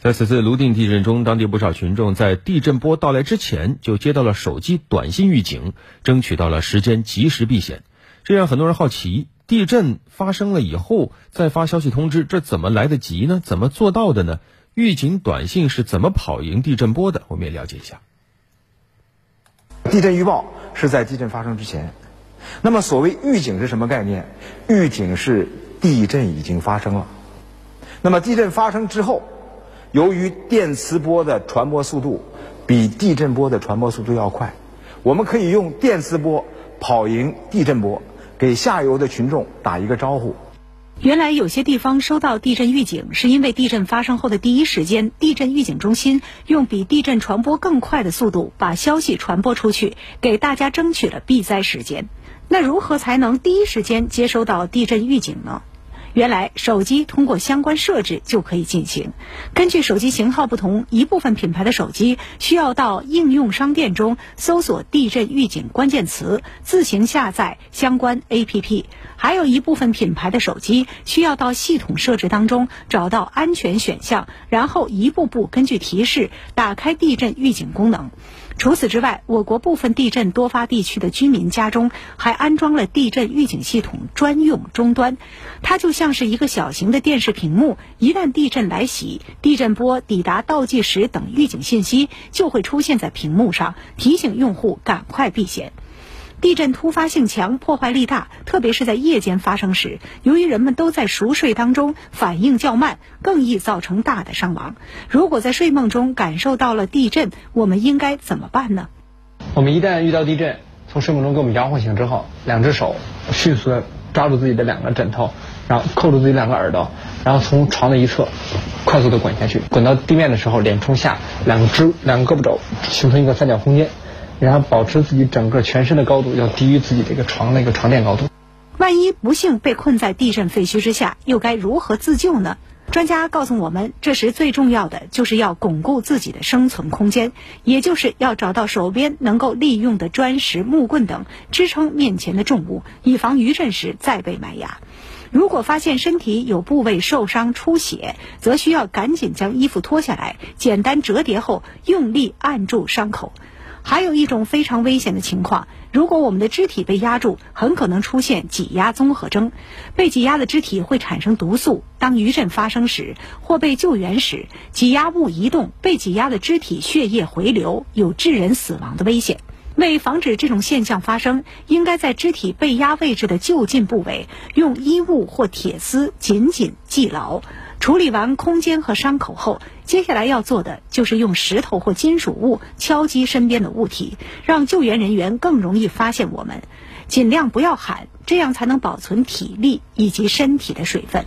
在此次泸定地震中，当地不少群众在地震波到来之前就接到了手机短信预警，争取到了时间及时避险。这让很多人好奇：地震发生了以后再发消息通知，这怎么来得及呢？怎么做到的呢？预警短信是怎么跑赢地震波的？我们也了解一下。地震预报是在地震发生之前，那么所谓预警是什么概念？预警是地震已经发生了，那么地震发生之后。由于电磁波的传播速度比地震波的传播速度要快，我们可以用电磁波跑赢地震波，给下游的群众打一个招呼。原来有些地方收到地震预警，是因为地震发生后的第一时间，地震预警中心用比地震传播更快的速度把消息传播出去，给大家争取了避灾时间。那如何才能第一时间接收到地震预警呢？原来手机通过相关设置就可以进行。根据手机型号不同，一部分品牌的手机需要到应用商店中搜索“地震预警”关键词，自行下载相关 APP；还有一部分品牌的手机需要到系统设置当中找到安全选项，然后一步步根据提示打开地震预警功能。除此之外，我国部分地震多发地区的居民家中还安装了地震预警系统专用终端，它就像是一个小型的电视屏幕。一旦地震来袭，地震波抵达倒计时等预警信息就会出现在屏幕上，提醒用户赶快避险。地震突发性强，破坏力大，特别是在夜间发生时，由于人们都在熟睡当中，反应较慢，更易造成大的伤亡。如果在睡梦中感受到了地震，我们应该怎么办呢？我们一旦遇到地震，从睡梦中给我们摇晃醒之后，两只手迅速的抓住自己的两个枕头，然后扣住自己两个耳朵，然后从床的一侧快速的滚下去，滚到地面的时候，脸冲下，两只两个胳膊肘形成一个三角空间。然后保持自己整个全身的高度要低于自己这个床那个床垫高度。万一不幸被困在地震废墟之下，又该如何自救呢？专家告诉我们，这时最重要的就是要巩固自己的生存空间，也就是要找到手边能够利用的砖石、木棍等支撑面前的重物，以防余震时再被埋压。如果发现身体有部位受伤出血，则需要赶紧将衣服脱下来，简单折叠后用力按住伤口。还有一种非常危险的情况，如果我们的肢体被压住，很可能出现挤压综合征。被挤压的肢体会产生毒素，当余震发生时或被救援时，挤压物移动，被挤压的肢体血液回流，有致人死亡的危险。为防止这种现象发生，应该在肢体被压位置的就近部位用衣物或铁丝紧紧系牢。处理完空间和伤口后，接下来要做的就是用石头或金属物敲击身边的物体，让救援人员更容易发现我们。尽量不要喊，这样才能保存体力以及身体的水分。